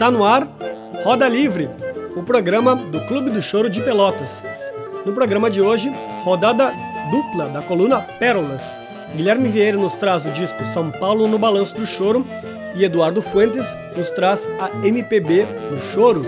Está no ar Roda Livre, o programa do Clube do Choro de Pelotas. No programa de hoje, rodada dupla da coluna Pérolas. Guilherme Vieira nos traz o disco São Paulo no Balanço do Choro e Eduardo Fuentes nos traz a MPB no Choro.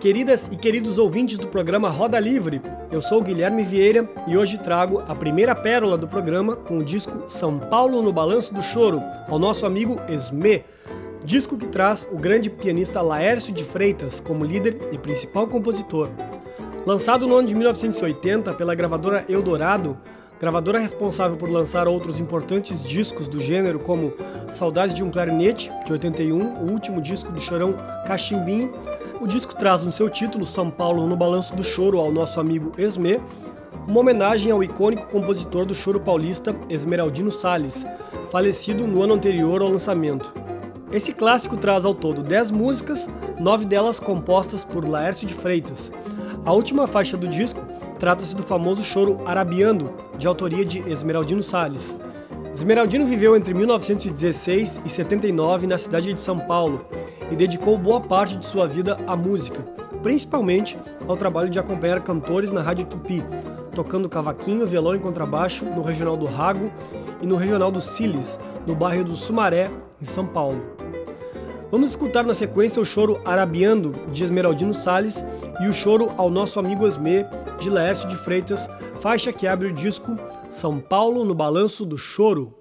Queridas e queridos ouvintes do programa Roda Livre. Eu sou Guilherme Vieira e hoje trago a primeira pérola do programa com o disco São Paulo no Balanço do Choro, ao nosso amigo Esme. Disco que traz o grande pianista Laércio de Freitas como líder e principal compositor. Lançado no ano de 1980 pela gravadora Eldorado, gravadora responsável por lançar outros importantes discos do gênero, como Saudades de um Clarinete, de 81, o último disco do chorão Cachimbinho, o disco traz no seu título São Paulo no Balanço do Choro ao nosso amigo Esme, uma homenagem ao icônico compositor do choro paulista Esmeraldino Salles, falecido no ano anterior ao lançamento. Esse clássico traz ao todo 10 músicas, nove delas compostas por Laércio de Freitas. A última faixa do disco trata-se do famoso choro Arabiando, de autoria de Esmeraldino Salles. Esmeraldino viveu entre 1916 e 79 na cidade de São Paulo e dedicou boa parte de sua vida à música, principalmente ao trabalho de acompanhar cantores na Rádio Tupi, tocando cavaquinho, violão e contrabaixo no Regional do Rago e no Regional do Siles, no bairro do Sumaré, em São Paulo. Vamos escutar na sequência o choro Arabiando, de Esmeraldino Salles, e o choro Ao Nosso Amigo Esme, de Laércio de Freitas, faixa que abre o disco São Paulo no Balanço do Choro.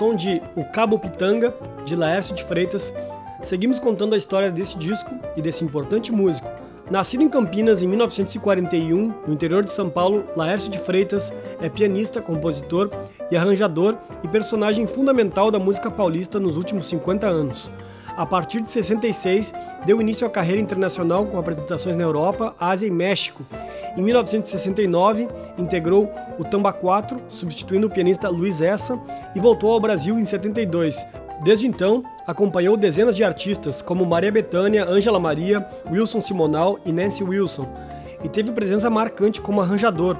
Som de O Cabo Pitanga, de Laércio de Freitas, seguimos contando a história desse disco e desse importante músico. Nascido em Campinas em 1941, no interior de São Paulo, Laércio de Freitas é pianista, compositor e arranjador e personagem fundamental da música paulista nos últimos 50 anos. A partir de 66, deu início à carreira internacional com apresentações na Europa, Ásia e México, em 1969, integrou o Tamba 4, substituindo o pianista Luiz Essa, e voltou ao Brasil em 72. Desde então, acompanhou dezenas de artistas como Maria Bethânia, Ângela Maria, Wilson Simonal e Nancy Wilson, e teve presença marcante como arranjador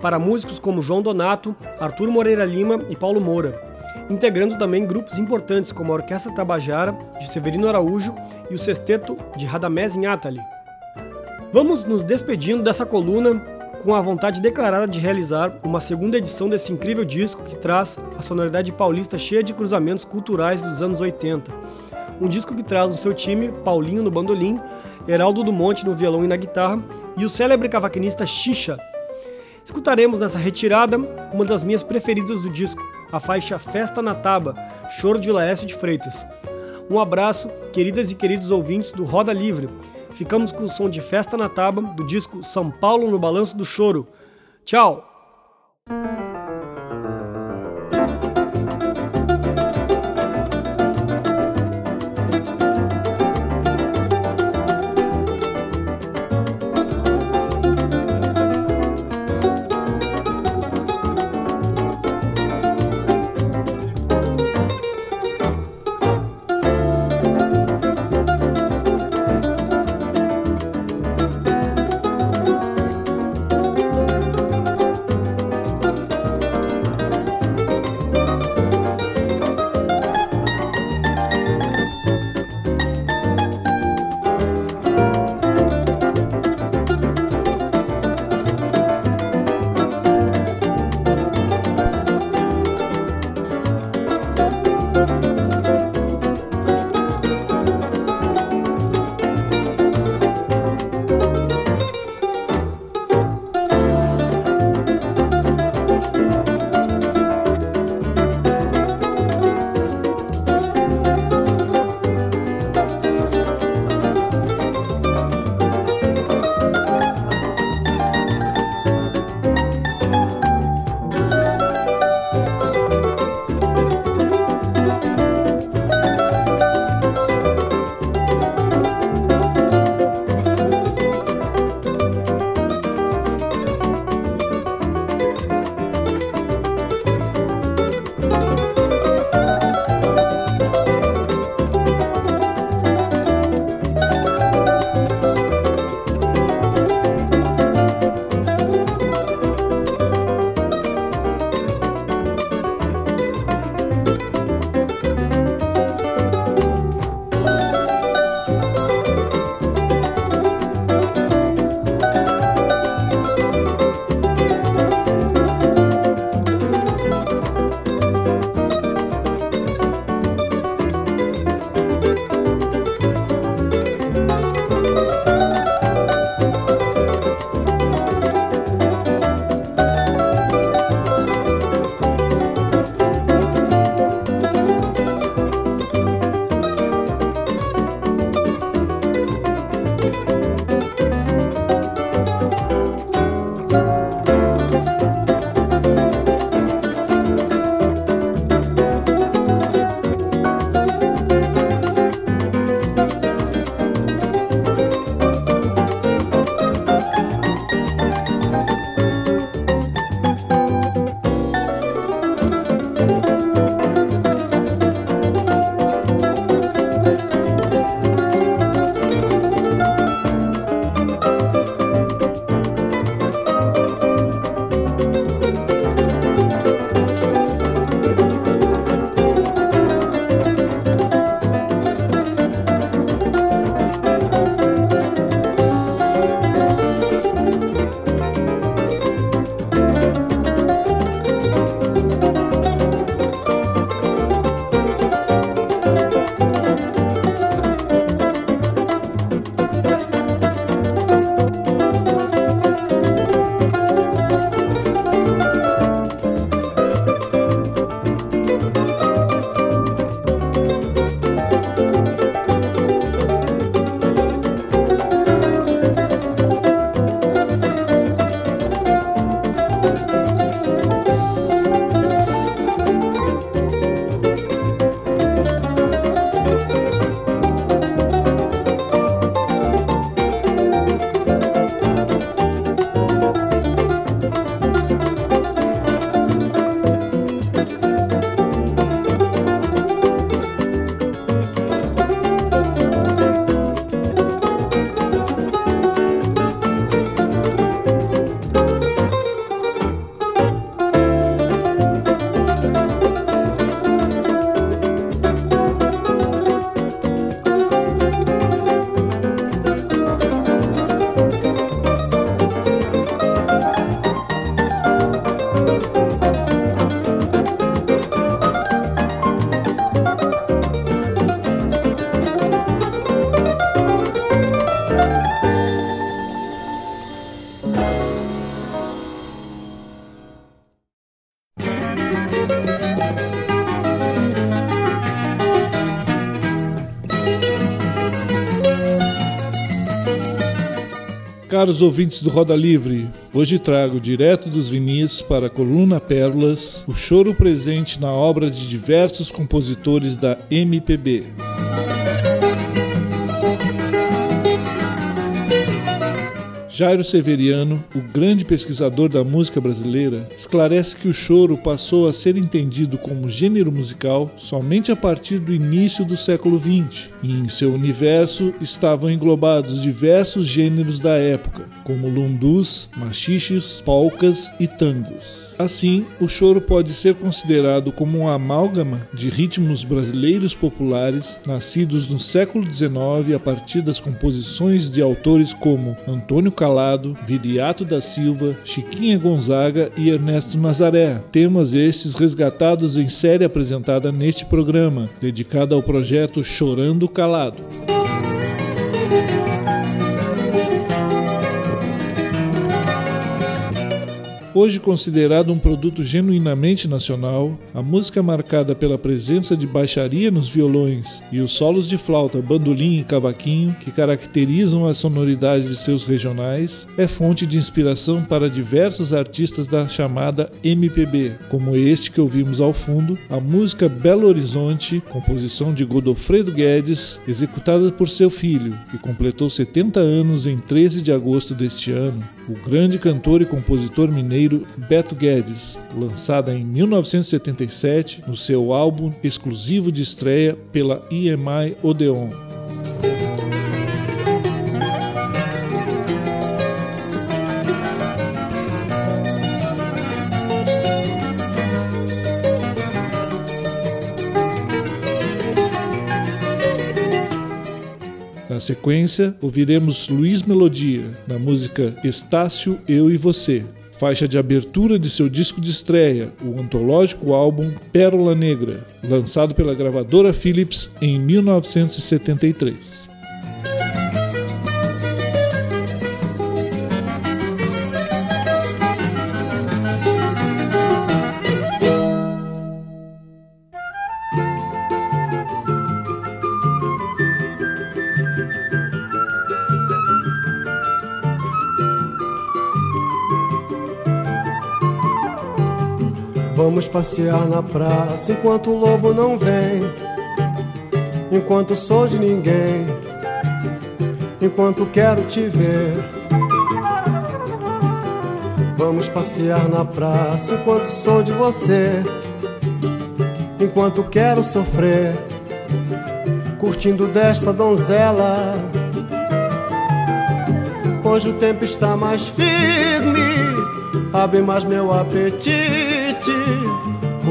para músicos como João Donato, Arthur Moreira Lima e Paulo Moura, integrando também grupos importantes como a Orquestra Tabajara, de Severino Araújo, e o Sexteto de Radamés Inátali. Vamos nos despedindo dessa coluna com a vontade declarada de realizar uma segunda edição desse incrível disco que traz a sonoridade paulista cheia de cruzamentos culturais dos anos 80. Um disco que traz no seu time Paulinho no bandolim, Heraldo do Monte no violão e na guitarra e o célebre cavaquinista Xixa. Escutaremos nessa retirada uma das minhas preferidas do disco, a faixa Festa na Taba, Choro de Laércio de Freitas. Um abraço, queridas e queridos ouvintes do Roda Livre ficamos com o som de Festa na Taba do disco São Paulo no Balanço do Choro. Tchau! Caros ouvintes do Roda Livre, hoje trago direto dos vinis para a coluna Pérolas o choro presente na obra de diversos compositores da MPB. Jairo Severiano, o grande pesquisador da música brasileira, esclarece que o choro passou a ser entendido como gênero musical somente a partir do início do século XX, e em seu universo estavam englobados diversos gêneros da época, como lundus, machiches, polcas e tangos. Assim, o choro pode ser considerado como um amálgama de ritmos brasileiros populares nascidos no século XIX a partir das composições de autores como Antônio Calado, Viriato da Silva, Chiquinha Gonzaga e Ernesto Nazaré. Temas estes resgatados em série apresentada neste programa, dedicada ao projeto Chorando Calado. Hoje considerado um produto genuinamente nacional, a música é marcada pela presença de baixaria nos violões e os solos de flauta, bandolim e cavaquinho que caracterizam a sonoridade de seus regionais, é fonte de inspiração para diversos artistas da chamada MPB, como este que ouvimos ao fundo, a música Belo Horizonte, composição de Godofredo Guedes, executada por seu filho, que completou 70 anos em 13 de agosto deste ano, o grande cantor e compositor mineiro Beto Guedes, lançada em 1977 no seu álbum exclusivo de estreia pela EMI Odeon. Sequência, ouviremos Luiz Melodia, na música Estácio, Eu e Você, faixa de abertura de seu disco de estreia, o antológico álbum Pérola Negra, lançado pela gravadora Philips em 1973. Passear na praça enquanto o lobo não vem. Enquanto sou de ninguém. Enquanto quero te ver. Vamos passear na praça enquanto sou de você. Enquanto quero sofrer. Curtindo desta donzela. Hoje o tempo está mais firme. Abre mais meu apetite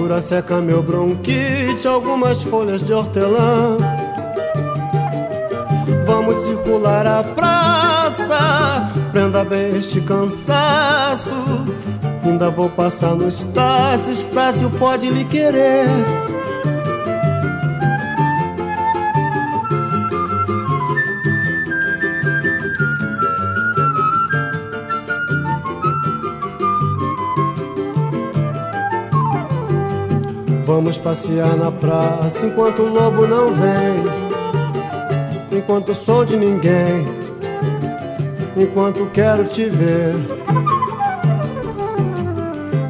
Cura seca meu bronquite, algumas folhas de hortelã. Vamos circular a praça, prenda bem este cansaço. Ainda vou passar no Estácio, Estácio pode lhe querer. Vamos passear na praça enquanto o lobo não vem. Enquanto sou de ninguém. Enquanto quero te ver.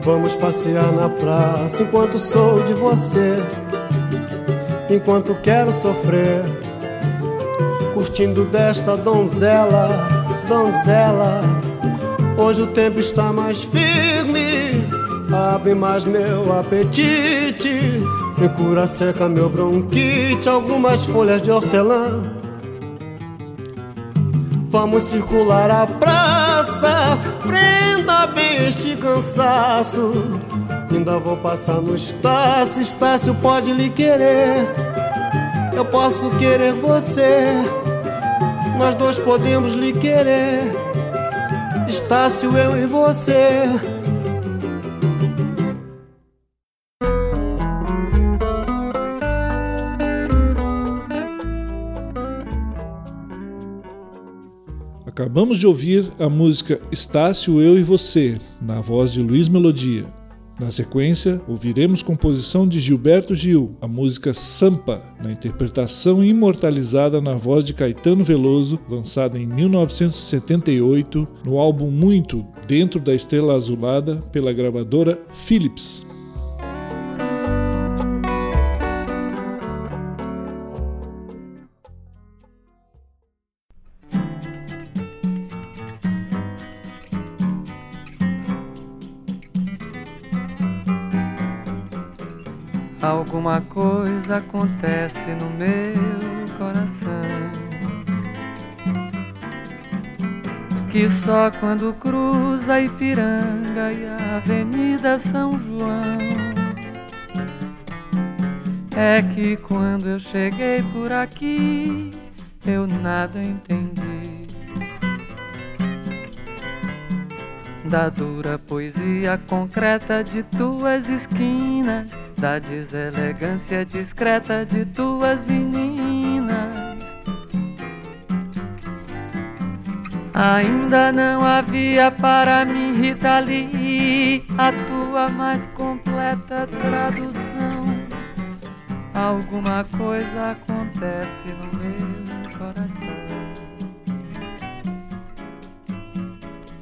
Vamos passear na praça enquanto sou de você. Enquanto quero sofrer. Curtindo desta donzela, donzela. Hoje o tempo está mais firme abre mais meu apetite, me cura seca meu bronquite, algumas folhas de hortelã. Vamos circular a praça, prenda bem este cansaço. Ainda vou passar no Estácio, Estácio pode lhe querer. Eu posso querer você, nós dois podemos lhe querer. Estácio, eu e você. Acabamos de ouvir a música Estácio, Eu e Você, na voz de Luiz Melodia. Na sequência, ouviremos composição de Gilberto Gil, a música Sampa, na interpretação imortalizada na voz de Caetano Veloso, lançada em 1978 no álbum Muito, dentro da Estrela Azulada, pela gravadora Philips. No meu coração. Que só quando cruza Ipiranga e a Avenida São João É que quando eu cheguei por aqui eu nada entendi Da dura poesia concreta de tuas esquinas da deselegância discreta de tuas meninas. Ainda não havia para mim, Rita Lee, a tua mais completa tradução. Alguma coisa acontece no meu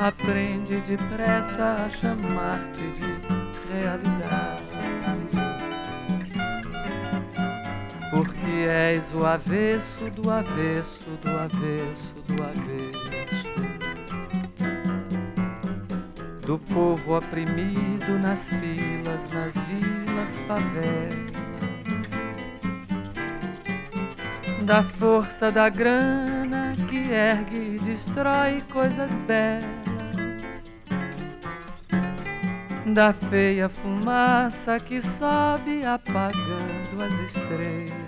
aprende depressa a chamar-te de realidade. Porque és o avesso do avesso do avesso do avesso. do povo oprimido nas filas, nas vilas, favelas, da força da grana que ergue e destrói coisas belas, da feia fumaça que sobe apagando as estrelas.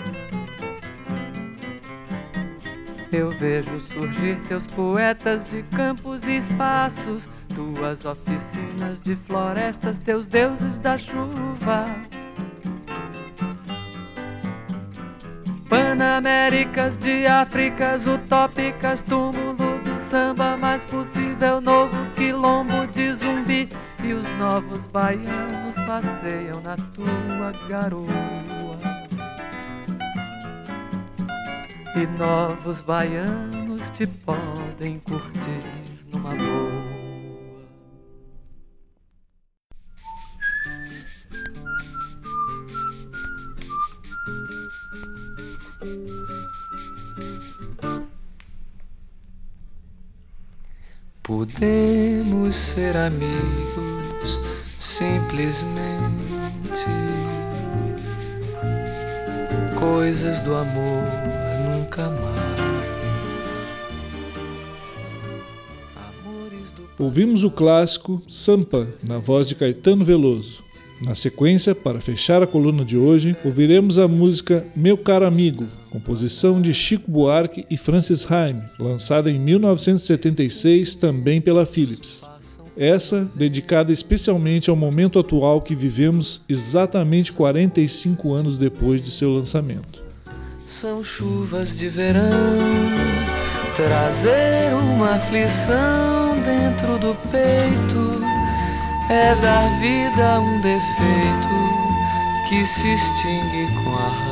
Eu vejo surgir teus poetas de campos e espaços tuas oficinas de florestas, teus deuses da chuva. Panaméricas de Áfricas utópicas, túmulo do samba mais possível, novo quilombo de zumbi. E os novos baianos passeiam na tua garoa. E novos baianos te podem curtir numa boa. Podemos ser amigos simplesmente. Coisas do amor nunca mais. Ouvimos o clássico Sampa, na voz de Caetano Veloso. Na sequência, para fechar a coluna de hoje, ouviremos a música Meu Caro Amigo, composição de Chico Buarque e Francis Haim, lançada em 1976 também pela Philips. Essa dedicada especialmente ao momento atual que vivemos exatamente 45 anos depois de seu lançamento. São chuvas de verão, trazer uma aflição dentro do peito é dar vida a um defeito que se extingue com a razão.